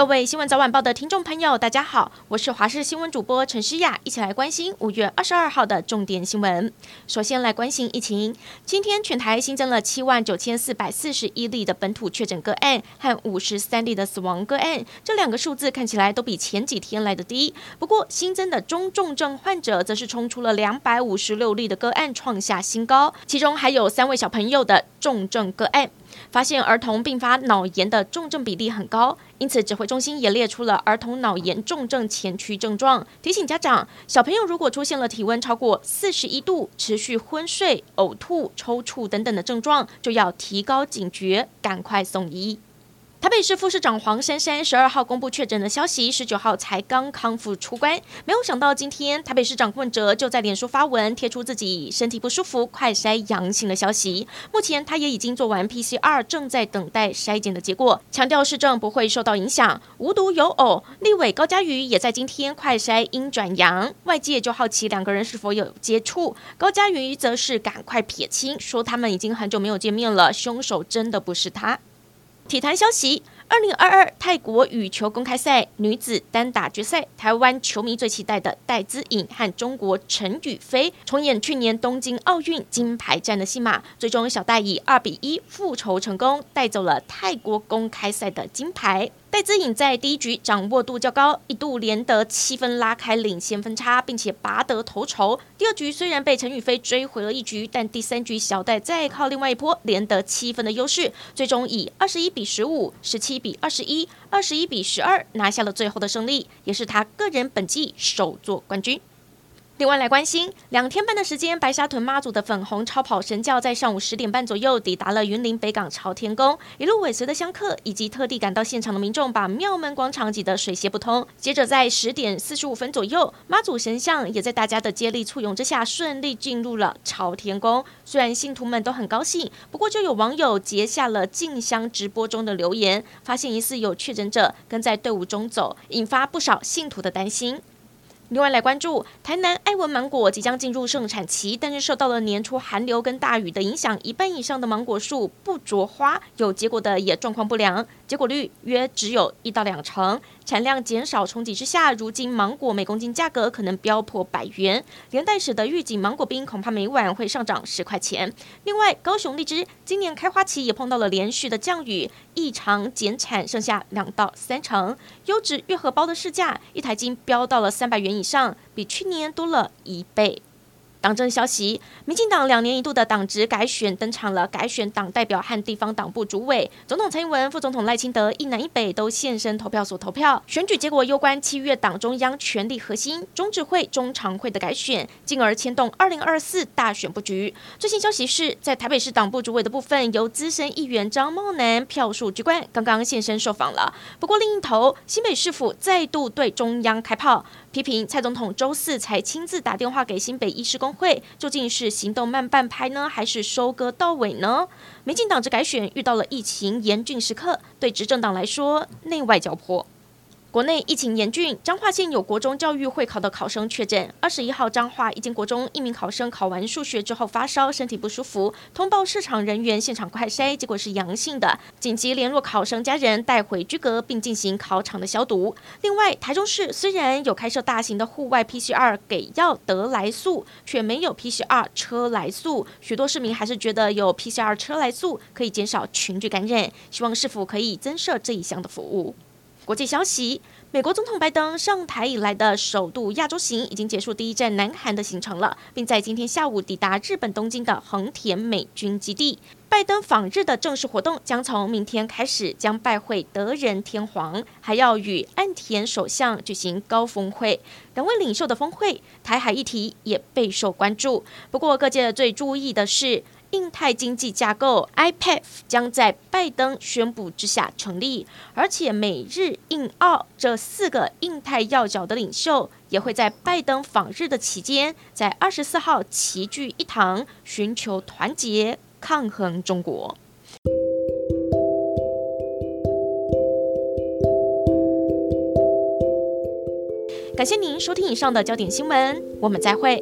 各位新闻早晚报的听众朋友，大家好，我是华视新闻主播陈诗雅，一起来关心五月二十二号的重点新闻。首先来关心疫情，今天全台新增了七万九千四百四十一例的本土确诊个案和五十三例的死亡个案，这两个数字看起来都比前几天来得低。不过新增的中重症患者则是冲出了两百五十六例的个案，创下新高，其中还有三位小朋友的重症个案。发现儿童并发脑炎的重症比例很高，因此指挥中心也列出了儿童脑炎重症前驱症状，提醒家长，小朋友如果出现了体温超过四十一度、持续昏睡、呕吐、抽搐等等的症状，就要提高警觉，赶快送医。台北市副市长黄珊珊十二号公布确诊的消息，十九号才刚康复出关，没有想到今天台北市长柯文哲就在脸书发文贴出自己身体不舒服、快筛阳性的消息。目前他也已经做完 PCR，正在等待筛检的结果，强调市政不会受到影响。无独有偶，立委高嘉瑜也在今天快筛阴转阳，外界就好奇两个人是否有接触。高嘉瑜则是赶快撇清，说他们已经很久没有见面了，凶手真的不是他。体坛消息：二零二二泰国羽球公开赛女子单打决赛，台湾球迷最期待的戴资颖和中国陈雨菲重演去年东京奥运金牌战的戏码，最终小戴以二比一复仇成功，带走了泰国公开赛的金牌。戴资颖在第一局掌握度较高，一度连得七分拉开领先分差，并且拔得头筹。第二局虽然被陈宇飞追回了一局，但第三局小戴再靠另外一波连得七分的优势，最终以二十一比十五、十七比二十一、二十一比十二拿下了最后的胜利，也是他个人本季首座冠军。另外来关心，两天半的时间，白沙屯妈祖的粉红超跑神轿在上午十点半左右抵达了云林北港朝天宫，一路尾随的香客以及特地赶到现场的民众，把庙门广场挤得水泄不通。接着在十点四十五分左右，妈祖神像也在大家的接力簇拥之下，顺利进入了朝天宫。虽然信徒们都很高兴，不过就有网友截下了进香直播中的留言，发现疑似有确诊者跟在队伍中走，引发不少信徒的担心。另外来关注，台南爱文芒果即将进入盛产期，但是受到了年初寒流跟大雨的影响，一半以上的芒果树不着花，有结果的也状况不良，结果率约只有一到两成。产量减少冲击之下，如今芒果每公斤价格可能飙破百元，连带使得预警芒果冰恐怕每晚会上涨十块钱。另外，高雄荔枝今年开花期也碰到了连续的降雨，异常减产，剩下两到三成。优质月荷包的市价一台斤飙到了三百元以上，比去年多了一倍。党政消息，民进党两年一度的党职改选登场了，改选党代表和地方党部主委，总统蔡英文、副总统赖清德一南一北都现身投票所投票。选举结果攸关七月党中央权力核心中执会、中常会的改选，进而牵动二零二四大选布局。最新消息是在台北市党部主委的部分，由资深议员张茂南票数居冠，刚刚现身受访了。不过另一头，新北市府再度对中央开炮。批评蔡总统周四才亲自打电话给新北医师工会，究竟是行动慢半拍呢，还是收割到尾呢？民进党这改选遇到了疫情严峻时刻，对执政党来说内外交迫。国内疫情严峻，彰化县有国中教育会考的考生确诊。二十一号，彰化一间国中一名考生考完数学之后发烧，身体不舒服，通报市场人员现场快筛，结果是阳性的，紧急联络考生家人带回居隔，并进行考场的消毒。另外，台中市虽然有开设大型的户外 PCR 给药得来速，却没有 PCR 车来速，许多市民还是觉得有 PCR 车来速可以减少群聚感染，希望市府可以增设这一项的服务。国际消息：美国总统拜登上台以来的首度亚洲行已经结束第一站南韩的行程了，并在今天下午抵达日本东京的横田美军基地。拜登访日的正式活动将从明天开始，将拜会德仁天皇，还要与岸田首相举行高峰会。两位领袖的峰会，台海议题也备受关注。不过，各界最注意的是。印太经济架构 （IPEF） 将在拜登宣布之下成立，而且美日印澳这四个印太要角的领袖也会在拜登访日的期间，在二十四号齐聚一堂，寻求团结抗衡中国。感谢您收听以上的焦点新闻，我们再会。